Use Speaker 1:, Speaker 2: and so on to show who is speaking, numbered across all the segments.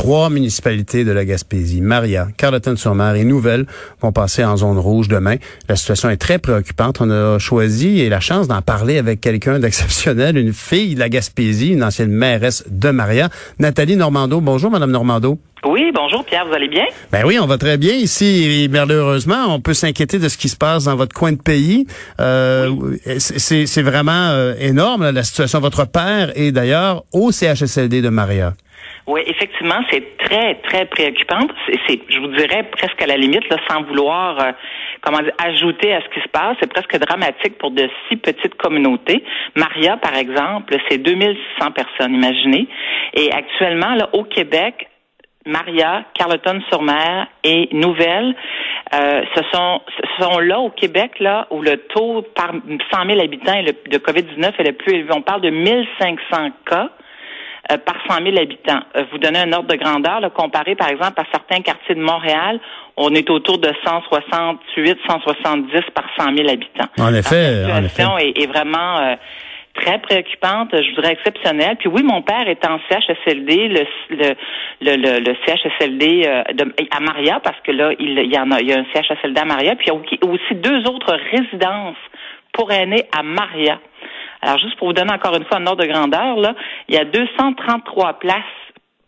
Speaker 1: Trois municipalités de la Gaspésie, Maria, Carleton-sur-Mer et Nouvelle, vont passer en zone rouge demain. La situation est très préoccupante. On a choisi et la chance d'en parler avec quelqu'un d'exceptionnel, une fille de la Gaspésie, une ancienne mairesse de Maria, Nathalie Normando. Bonjour, Madame Normando.
Speaker 2: Oui, bonjour Pierre, vous allez bien?
Speaker 1: Ben oui, on va très bien ici. Et malheureusement, on peut s'inquiéter de ce qui se passe dans votre coin de pays. Euh, C'est vraiment euh, énorme la situation. Votre père est d'ailleurs au CHSLD de Maria.
Speaker 2: Oui, effectivement, c'est très, très préoccupant. C'est, je vous dirais presque à la limite, là, sans vouloir euh, comment dire, ajouter à ce qui se passe, c'est presque dramatique pour de si petites communautés. Maria, par exemple, c'est 2600 personnes, imaginez. Et actuellement, là, au Québec, Maria, Carleton-sur-Mer et Nouvelle, euh, ce sont ce sont là au Québec là où le taux par 100 000 habitants de COVID-19 est le plus élevé. On parle de 1500 cas euh, par 100 000 habitants. Euh, vous donnez un ordre de grandeur, là, comparé par exemple à certains quartiers de Montréal, on est autour de 168, 170 par 100 000 habitants.
Speaker 1: En effet,
Speaker 2: la situation Est, est, très préoccupante, je voudrais exceptionnelle. Puis oui, mon père est en CHSLD, le, le, le, le CHSLD euh, à Maria, parce que là, il, y en a, il y a un CHSLD à Maria, puis il y a aussi deux autres résidences pour aînés à Maria. Alors, juste pour vous donner encore une fois un ordre de grandeur, là, il y a 233 places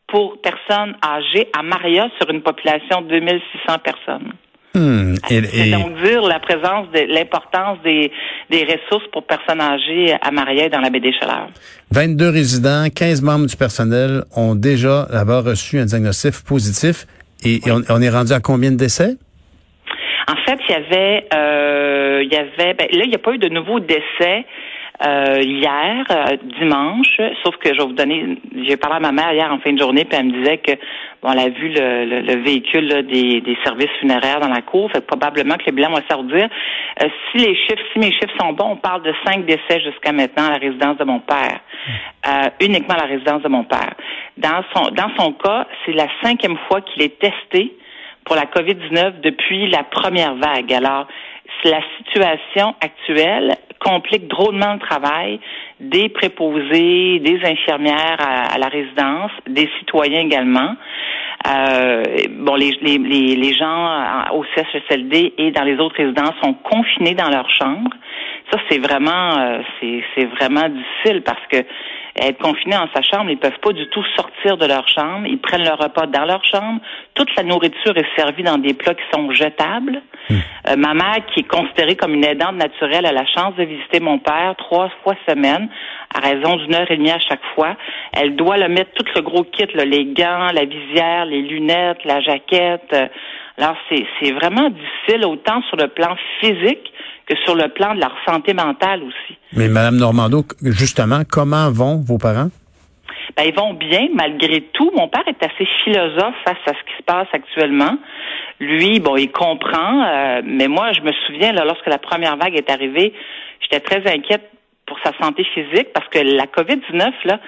Speaker 2: pour personnes âgées à Maria sur une population de 2600 personnes.
Speaker 1: Hmm.
Speaker 2: C'est donc dire la présence, de l'importance des, des ressources pour personnes âgées à Maria et dans la baie des Chaleurs.
Speaker 1: 22 résidents, 15 membres du personnel ont déjà là-bas reçu un diagnostic positif. Et, on, est rendu à combien de décès?
Speaker 2: En fait, il y avait, euh, il y avait, ben, là, il n'y a pas eu de nouveaux décès. Euh, hier, euh, dimanche, sauf que je vais vous donner, j'ai parlé à ma mère hier en fin de journée, puis elle me disait que bon, elle a vu le, le, véhicule des, des, services funéraires dans la cour, fait probablement que le bilan va sortir. Euh, si les chiffres, si mes chiffres sont bons, on parle de cinq décès jusqu'à maintenant à la résidence de mon père, euh, uniquement à la résidence de mon père. Dans son dans son cas, c'est la cinquième fois qu'il est testé pour la COVID-19 depuis la première vague. Alors, la situation actuelle complique drôlement le travail des préposés, des infirmières à, la résidence, des citoyens également. Euh, bon, les, les, les, gens au CHSLD et dans les autres résidences sont confinés dans leur chambre. Ça, c'est vraiment, euh, c'est vraiment difficile parce que être confinés en sa chambre, ils peuvent pas du tout sortir de leur chambre. Ils prennent leur repas dans leur chambre. Toute la nourriture est servie dans des plats qui sont jetables. Hmm. Euh, ma mère, qui est considérée comme une aidante naturelle, a la chance de visiter mon père trois fois semaine, à raison d'une heure et demie à chaque fois. Elle doit le mettre tout le gros kit, les gants, la visière, les lunettes, la jaquette. Alors, c'est vraiment difficile, autant sur le plan physique que sur le plan de leur santé mentale aussi.
Speaker 1: Mais Madame Normando, justement, comment vont vos parents?
Speaker 2: Ben, ils vont bien malgré tout. Mon père est assez philosophe face à ce qui se passe actuellement. Lui, bon, il comprend, euh, mais moi, je me souviens, là, lorsque la première vague est arrivée, j'étais très inquiète pour sa santé physique parce que la COVID-19, là,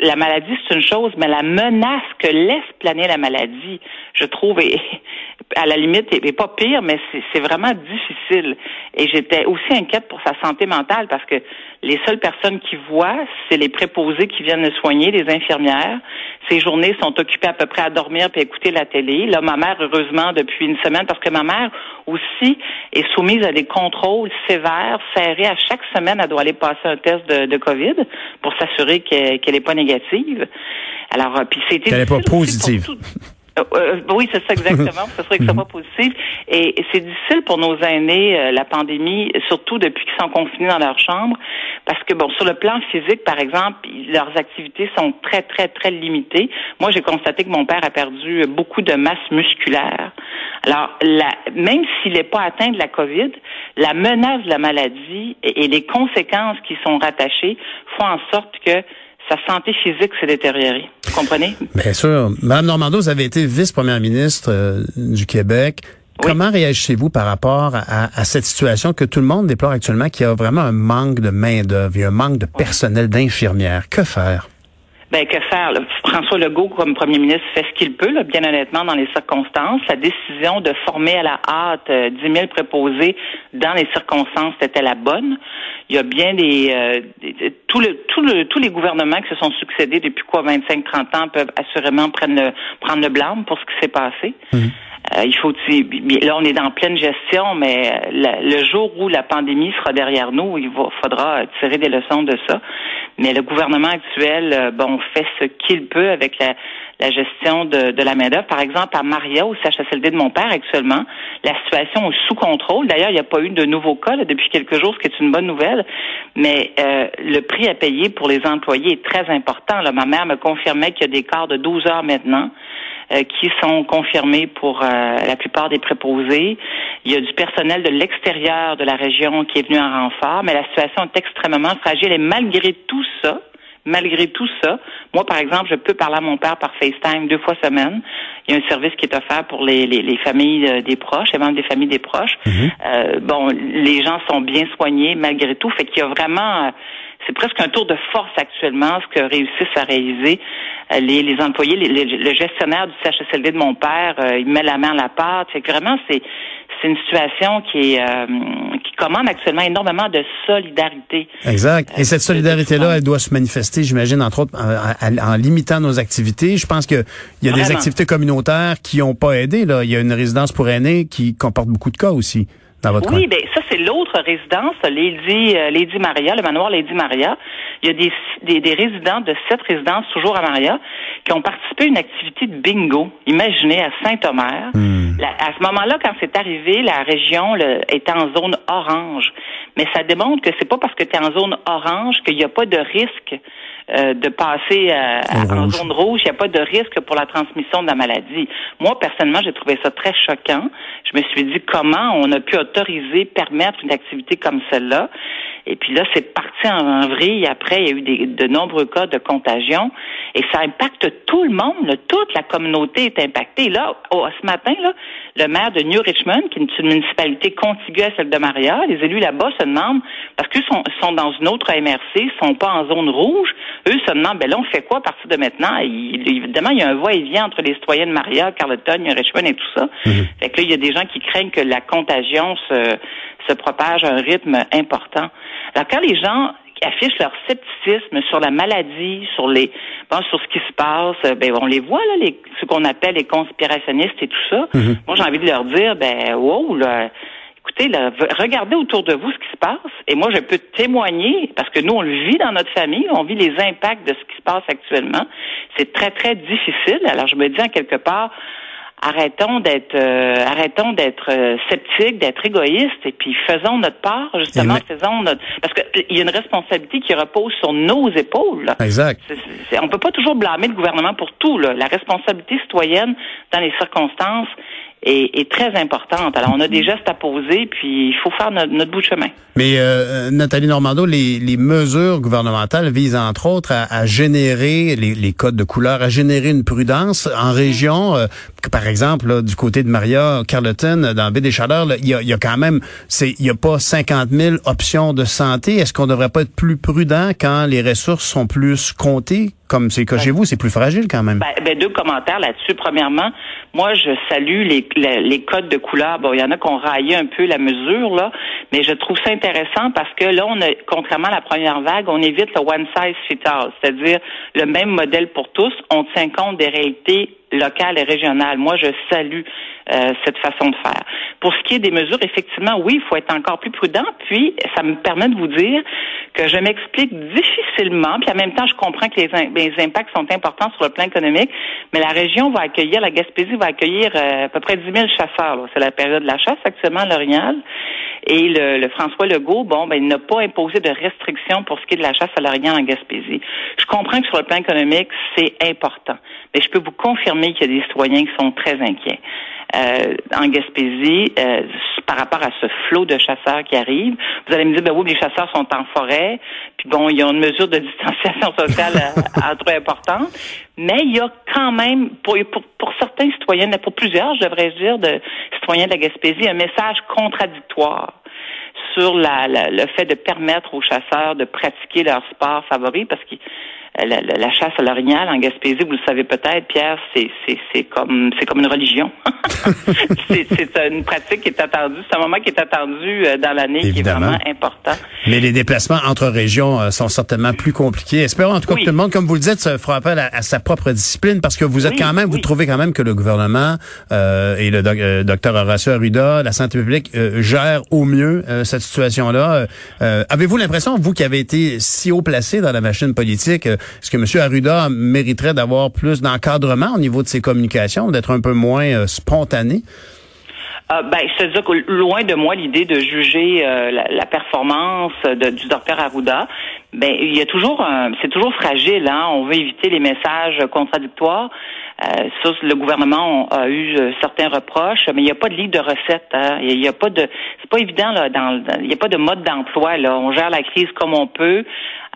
Speaker 2: la maladie, c'est une chose, mais la menace que laisse planer la maladie, je trouve, est, à la limite, est, pas pire, mais c'est vraiment difficile. Et j'étais aussi inquiète pour sa santé mentale parce que les seules personnes qui voient, c'est les préposés qui viennent le soigner, les infirmières. Ces journées sont occupées à peu près à dormir puis à écouter la télé. Là, ma mère, heureusement, depuis une semaine, parce que ma mère aussi est soumise à des contrôles sévères, serrés. À chaque semaine, elle doit aller passer un test de, de COVID pour s'assurer qu'elle n'est pas négative. Alors, euh, puis c'était...
Speaker 1: Qu'elle n'est pas positive.
Speaker 2: Euh, euh, oui, c'est ça exactement. Ce serait soit positif. Et, c'est difficile pour nos aînés, euh, la pandémie, surtout depuis qu'ils sont confinés dans leur chambre, parce que bon, sur le plan physique, par exemple, leurs activités sont très, très, très limitées. Moi, j'ai constaté que mon père a perdu beaucoup de masse musculaire. Alors, la, même s'il n'est pas atteint de la COVID, la menace de la maladie et, et les conséquences qui sont rattachées font en sorte que sa santé physique s'est détériorée. Vous comprenez?
Speaker 1: Bien sûr. Madame Normando, vous avez été vice-première ministre euh, du Québec. Comment réagissez-vous par rapport à, cette situation que tout le monde déplore actuellement, qu'il y a vraiment un manque de main-d'œuvre, un manque de personnel d'infirmières? Que faire?
Speaker 2: Ben, que faire? François Legault, comme premier ministre, fait ce qu'il peut, bien honnêtement, dans les circonstances. La décision de former à la hâte 10 euh, 000 préposés dans les circonstances était la bonne. Il y a bien des... Euh, tous les gouvernements qui se sont succédés depuis quoi, 25-30 ans, peuvent assurément prendre le, prendre le blâme pour ce qui s'est passé. Mhm. Euh, il faut là on est dans pleine gestion, mais le jour où la pandémie sera derrière nous, il faudra tirer des leçons de ça. Mais le gouvernement actuel, euh, bon, fait ce qu'il peut avec la, gestion de, la main-d'œuvre. Par exemple, à Maria, au CHSLD de mon père actuellement, la situation est sous contrôle. D'ailleurs, il n'y a pas eu de nouveaux cas depuis quelques jours, ce qui est une bonne nouvelle. Mais euh, le prix à payer pour les employés est très important. Là, ma mère me confirmait qu'il y a des quarts de 12 heures maintenant. Euh, qui sont confirmés pour euh, la plupart des préposés. Il y a du personnel de l'extérieur de la région qui est venu en renfort, mais la situation est extrêmement fragile et malgré tout ça, malgré tout ça, moi, par exemple, je peux parler à mon père par FaceTime deux fois semaine. Il y a un service qui est offert pour les, les, familles euh, des proches, les membres des familles des proches. Mhm. bon, les gens sont bien soignés malgré tout. Fait qu'il y a vraiment c'est presque un tour de force actuellement, ce que réussissent à réaliser euh, les, les employés. le gestionnaire du CHSLD de mon père, euh, il met la main à la pâte. C'est vraiment, c'est c'est une situation qui est euh, qui commande actuellement énormément de solidarité.
Speaker 1: Exact. Et cette solidarité-là, elle doit se manifester, j'imagine, entre autres, en, limitant nos activités. Je pense qu'il y a des activités communautaires qui n'ont pas aidé. Là. Il y a une résidence pour aînés qui comporte beaucoup de cas aussi
Speaker 2: oui, ben ça c'est l'autre résidence, Lady, euh, Lady Maria, le manoir Lady Maria. Il y a des, des, des, résidents de cette résidence, toujours à Maria, qui ont participé à une activité de bingo. Imaginez à Saint-Omer. À ce moment-là, quand c'est arrivé, la région le, était en zone orange. Mais ça démontre que c'est pas parce que tu es en zone orange qu'il n'y a pas de risque euh, de passer euh, en zone rouge, il n'y a pas de risque pour la transmission de la maladie. Moi, personnellement, j'ai trouvé ça très choquant. Je me suis dit comment on a pu autoriser, permettre une activité comme celle-là? Et puis là, c'est parti en vrille. Après, il y a eu des, de nombreux cas de contagion. Et ça impacte tout le monde. Toute la communauté est impactée. Là, ce matin, là, le maire de New Richmond, qui est une municipalité contiguë à celle de Maria, les élus là-bas se demandent, parce qu'ils sont, sont dans une autre MRC, sont pas en zone rouge, eux se demandent, ben là, on fait quoi à partir de maintenant? évidemment, il y a un va-et-vient entre les citoyens de Maria, Carleton, New Richmond et tout ça. Mhm. Fait que là, il y a des gens qui craignent que la contagion se, se propage à un rythme important. Alors, quand les gens affichent leur scepticisme sur la maladie, sur les bon, sur ce qui se passe, ben on les voit là, les, ce qu'on appelle les conspirationnistes et tout ça. Mhm. Moi, j'ai envie de leur dire, ben wow, là, écoutez, là, regardez autour de vous ce qui se passe. Et moi, je peux témoigner, parce que nous, on le vit dans notre famille, on vit les impacts de ce qui se passe actuellement. C'est très, très difficile. Alors, je me dis, en quelque part, arrêtons d'être euh, arrêtons d'être euh, sceptiques, d'être égoïstes et puis faisons notre part justement, faisons notre parce qu'il y a une responsabilité qui repose sur nos épaules.
Speaker 1: Exact.
Speaker 2: on peut pas toujours blâmer le gouvernement pour tout. Là. La responsabilité citoyenne dans les circonstances est, très importante. Alors, on a des gestes à poser, puis il faut faire notre, bout de chemin.
Speaker 1: Mais euh, Nathalie Normando, les, les, mesures gouvernementales visent entre autres à, générer les, les, codes de couleur, à générer une prudence en région. Euh, par exemple, du côté de Maria Carleton, dans Baie des Chaleurs, il y a, y a, quand même, c'est, il y a pas 50 000 options de santé. Est-ce qu'on devrait pas être plus prudent quand les ressources sont plus comptées? comme c'est que chez vous, c'est plus fragile quand même.
Speaker 2: Ben, ben, deux commentaires là-dessus. Premièrement, moi, je salue les, les, codes de couleur. Bon, il y en a qui ont raillé un peu la mesure, là, mais je trouve ça intéressant parce que là, on a, contrairement à la première vague, on évite le one size fit all, c'est-à-dire le même modèle pour tous. On tient compte des réalités locales et régionales. Moi, je salue euh, cette façon de faire. Pour ce qui est des mesures, effectivement, oui, il faut être encore plus prudent. Puis, ça me permet de vous dire que je m'explique difficilement, puis en même temps, je comprends que les, les, impacts sont importants sur le plan économique, mais la région va accueillir, la Gaspésie va accueillir euh, à peu près 10 000 chasseurs. C'est la période de la chasse actuellement l'Orignal. Et le, François Legault, bon, ben, il n'a pas imposé de restrictions pour ce qui est de la chasse à en Gaspésie. Je comprends que sur le plan économique, c'est important. Mais je peux vous confirmer qu'il y a des citoyens qui sont très inquiets. Euh, en Gaspésie euh, par rapport à ce flot de chasseurs qui arrivent. Vous allez me dire, ben oui, les chasseurs sont en forêt, puis bon, il y a une mesure de distanciation sociale euh, très importante, mais il y a quand même, pour, pour, certains citoyens, pour plusieurs, je devrais dire, de citoyens de la Gaspésie, un message contradictoire sur la, le fait de permettre aux chasseurs de pratiquer leur sport favori, parce que la, chasse à l'orignal en Gaspésie, vous le savez peut-être, Pierre, c'est c'est comme c'est comme une religion. c'est une pratique qui est attendue, c'est un moment qui est attendu euh, dans l'année qui est vraiment important.
Speaker 1: Mais les déplacements entre régions euh, sont certainement plus compliqués. Espérons en tout cas que tout le monde, comme vous le dites, se fera appel à, sa propre discipline parce que vous êtes quand même, vous trouvez quand même que le gouvernement euh, et le docteur Horacio Arruda, la santé publique gèrent au mieux cette situation-là. Avez-vous l'impression, vous qui avez été si haut placé dans la machine politique, est-ce que M. Arruda mériterait d'avoir plus d'encadrement au niveau de ses communications, d'être un peu moins euh, spontané?
Speaker 2: Euh, ben, c'est-à-dire que loin de moi l'idée de juger euh, la, performance du docteur Arruda. Ben, il y a toujours, c'est toujours fragile. Hein? On veut éviter les messages contradictoires. Euh, le gouvernement a eu certains reproches, mais il n'y a pas de livre de recettes. Hein? Il n'y a, pas de, c'est pas évident là. Il n'y a pas de mode d'emploi là. On gère la crise comme on peut.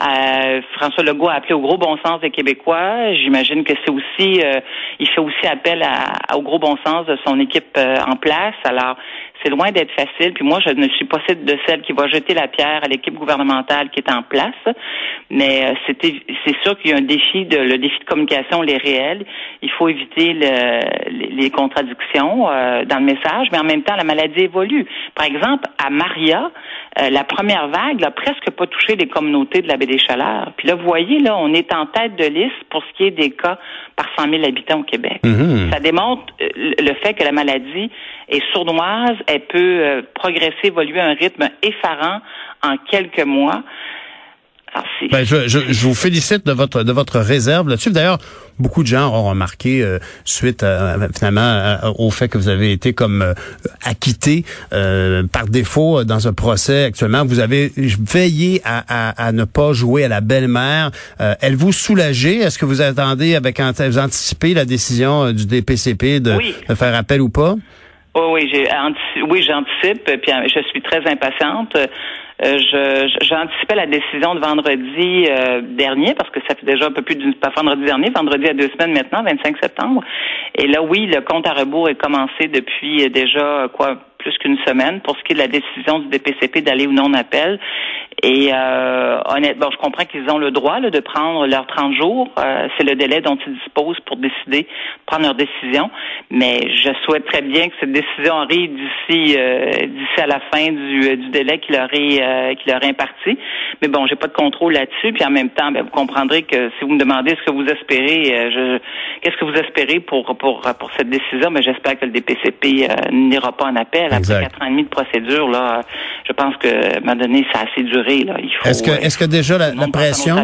Speaker 2: Euh, François Legault a appelé au gros bon sens des Québécois. J'imagine que c'est aussi, euh, il fait aussi appel au gros bon sens de son équipe euh, en place. Alors, c'est loin d'être facile. Puis moi, je ne suis pas celle de celle qui va jeter la pierre à l'équipe gouvernementale qui est en place. Mais c'était, c'est sûr qu'il y a un défi de, le défi de communication, les réels. Il faut éviter les, contradictions dans le message, mais en même temps, la maladie évolue. Par exemple, à Maria, la première vague n'a presque pas touché les communautés de la baie des Chaleurs. Puis là, vous voyez, là, on est en tête de liste pour ce qui est des cas par 100 000 habitants au Québec. Mhm. Ça démontre euh, le fait que la maladie est sournoise, elle peut euh, progresser, évoluer à un rythme effarant en quelques mois.
Speaker 1: Ben, je, je, je, vous félicite de votre de votre réserve là-dessus. D'ailleurs, beaucoup de gens ont remarqué euh, suite finalement au fait que vous avez été comme euh, acquitté euh, par défaut dans un procès actuellement. Vous avez veillé à, à, à ne pas jouer à la belle-mère. elle vous soulageait Est-ce que vous attendez avec vous anticipez la décision du DPCP de, de faire appel ou pas?
Speaker 2: Oui, oui, j'ai oui, j'anticipe, puis je suis très impatiente. Euh, j'anticipais la décision de vendredi euh, dernier parce que ça fait déjà un peu plus d'une pas vendredi dernier, vendredi à deux semaines maintenant, 25 septembre. Et là, oui, le compte à rebours est commencé depuis déjà quoi qu'une semaine pour ce qui est de la décision du DPCP d'aller ou non en appel. Et euh, honnêtement, je comprends qu'ils ont le droit de prendre leurs 30 jours. Euh, c'est le délai dont ils disposent pour décider, prendre leur décision. Mais je souhaite très bien que cette décision arrive d'ici euh, d'ici à la fin du, du délai qui leur est euh, qui leur est imparti. Mais bon, j'ai pas de contrôle là-dessus. Puis en même temps, ben, vous comprendrez que si vous me demandez ce que vous espérez, euh, je, qu'est-ce que vous espérez pour pour pour cette décision, mais j'espère que le DPCP n'ira pas en appel après quatre ans et demi de procédure. Là, je pense que à un moment donné, ça a assez duré
Speaker 1: est-ce que, est-ce que déjà la, pression,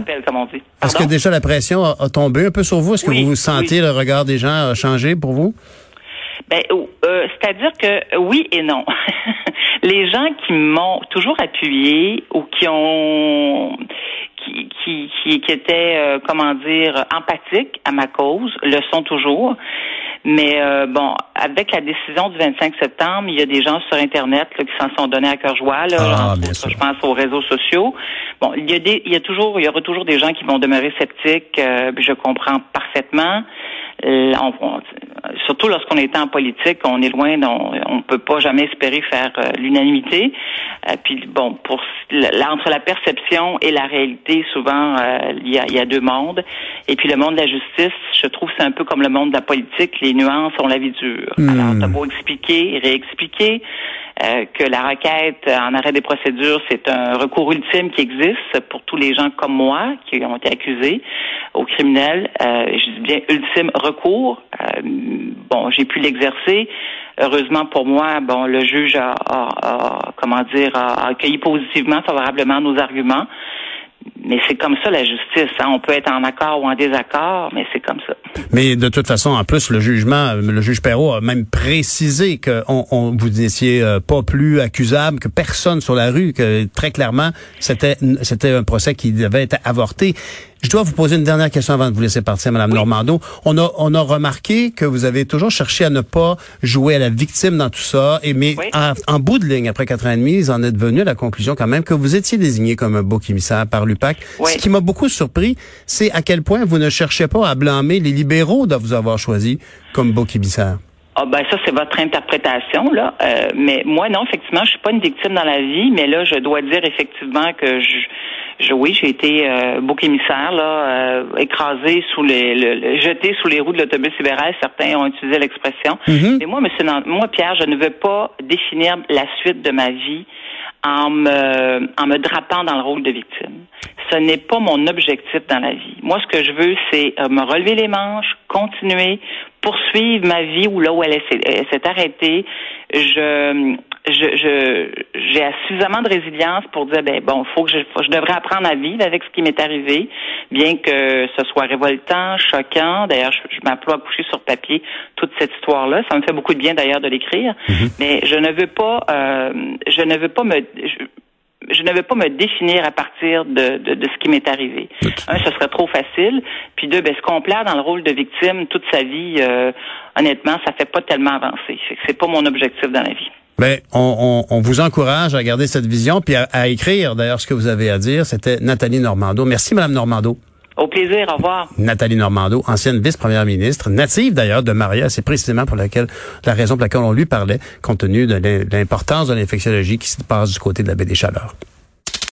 Speaker 1: est-ce que déjà la pression a, tombé un peu sur vous? Est-ce que vous vous sentez le regard des gens a changé pour vous?
Speaker 2: Ben, euh, c'est-à-dire que oui et non. les gens qui m'ont toujours appuyé ou qui ont qui, qui, qui, étaient, euh, comment dire, empathiques à ma cause, le sont toujours. Mais euh, bon, avec la décision du 25 septembre, il y a des gens sur Internet qui s'en sont donnés à cœur joie. Là, ah, je pense aux réseaux sociaux. Bon, il y a des, il y a toujours, il y aura toujours des gens qui vont demeurer sceptiques. Euh, je comprends parfaitement. Euh, surtout lorsqu'on est en politique, on est loin, on ne peut pas jamais espérer faire euh, l'unanimité. Euh, puis bon, pour entre la perception et la réalité, souvent il y, a, y, a, deux mondes. Et puis le monde de la justice, je trouve c'est un peu comme le monde de la politique, les nuances ont la vie dure. Hmm. Alors t'as beau expliquer, réexpliquer. Euh, que la requête en arrêt des procédures, c'est un recours ultime qui existe pour tous les gens comme moi qui ont été accusés au criminel. Euh, je dis bien ultime recours. Euh, bon, j'ai pu l'exercer. Heureusement pour moi, bon, le juge a, comment dire, a accueilli positivement, favorablement nos arguments. Mais c'est comme ça la justice. Hein. On peut être en accord ou en désaccord, mais c'est comme ça.
Speaker 1: Mais de toute façon, en plus, le jugement, le juge Perrault a même précisé que on, vous n'étiez euh, pas plus accusable que personne sur la rue, que très clairement, c'était un procès qui devait être avorté. Je dois vous poser une dernière question avant de vous laisser partir, Madame Normando. On a, on a remarqué que vous avez toujours cherché à ne pas jouer à la victime dans tout ça. Et mais en, bout de ligne, après quatre ans et demi, vous en êtes venu à la conclusion quand même que vous étiez désigné comme un beau émissaire par l'UPAC. Ce qui m'a beaucoup surpris, c'est à quel point vous ne cherchez pas à blâmer les libéraux de vous avoir choisi comme beau émissaire.
Speaker 2: Ah ben ça c'est votre interprétation là, euh, mais moi non effectivement je suis pas une victime dans la vie, mais là je dois dire effectivement que je oui, j'ai été euh, bouc émissaire, là, euh, écrasé sous les, le, jeté sous les roues de l'autobus libéral. Certains ont utilisé l'expression.
Speaker 1: Mhm.
Speaker 2: Mais moi, Monsieur, moi, Pierre, je ne veux pas définir la suite de ma vie en me, en me drapant dans le rôle de victime. Ce n'est pas mon objectif dans la vie. Moi, ce que je veux, c'est euh, me relever les manches, continuer, poursuivre ma vie où là où elle s'est arrêtée. Je, je, j'ai suffisamment de résilience pour dire ben bon, faut que je, je devrais apprendre à vivre avec ce qui m'est arrivé, bien que ce soit révoltant, choquant. D'ailleurs, je, m'emploie à coucher sur papier toute cette histoire-là. Ça me fait beaucoup de bien d'ailleurs de l'écrire, mm-hmm. mais je ne veux pas, euh, je ne veux pas me, je, ne veux pas me définir à partir de, de, de ce qui m'est arrivé. Un, ce serait trop facile. Puis deux, ben, se complaire dans le rôle de victime toute sa vie, euh, honnêtement, ça fait pas tellement avancer. C'est pas mon objectif dans la vie.
Speaker 1: Ben, on, on, vous encourage à garder cette vision puis à, écrire d'ailleurs ce que vous avez à dire. C'était Nathalie Normando. Merci, Madame Normando.
Speaker 2: Au plaisir, au revoir.
Speaker 1: Nathalie Normando, ancienne vice-première ministre, native d'ailleurs de Maria, c'est précisément pour laquelle la raison pour laquelle on lui parlait, compte tenu de l'importance de l'infectiologie qui se passe du côté de la baie des Chaleurs.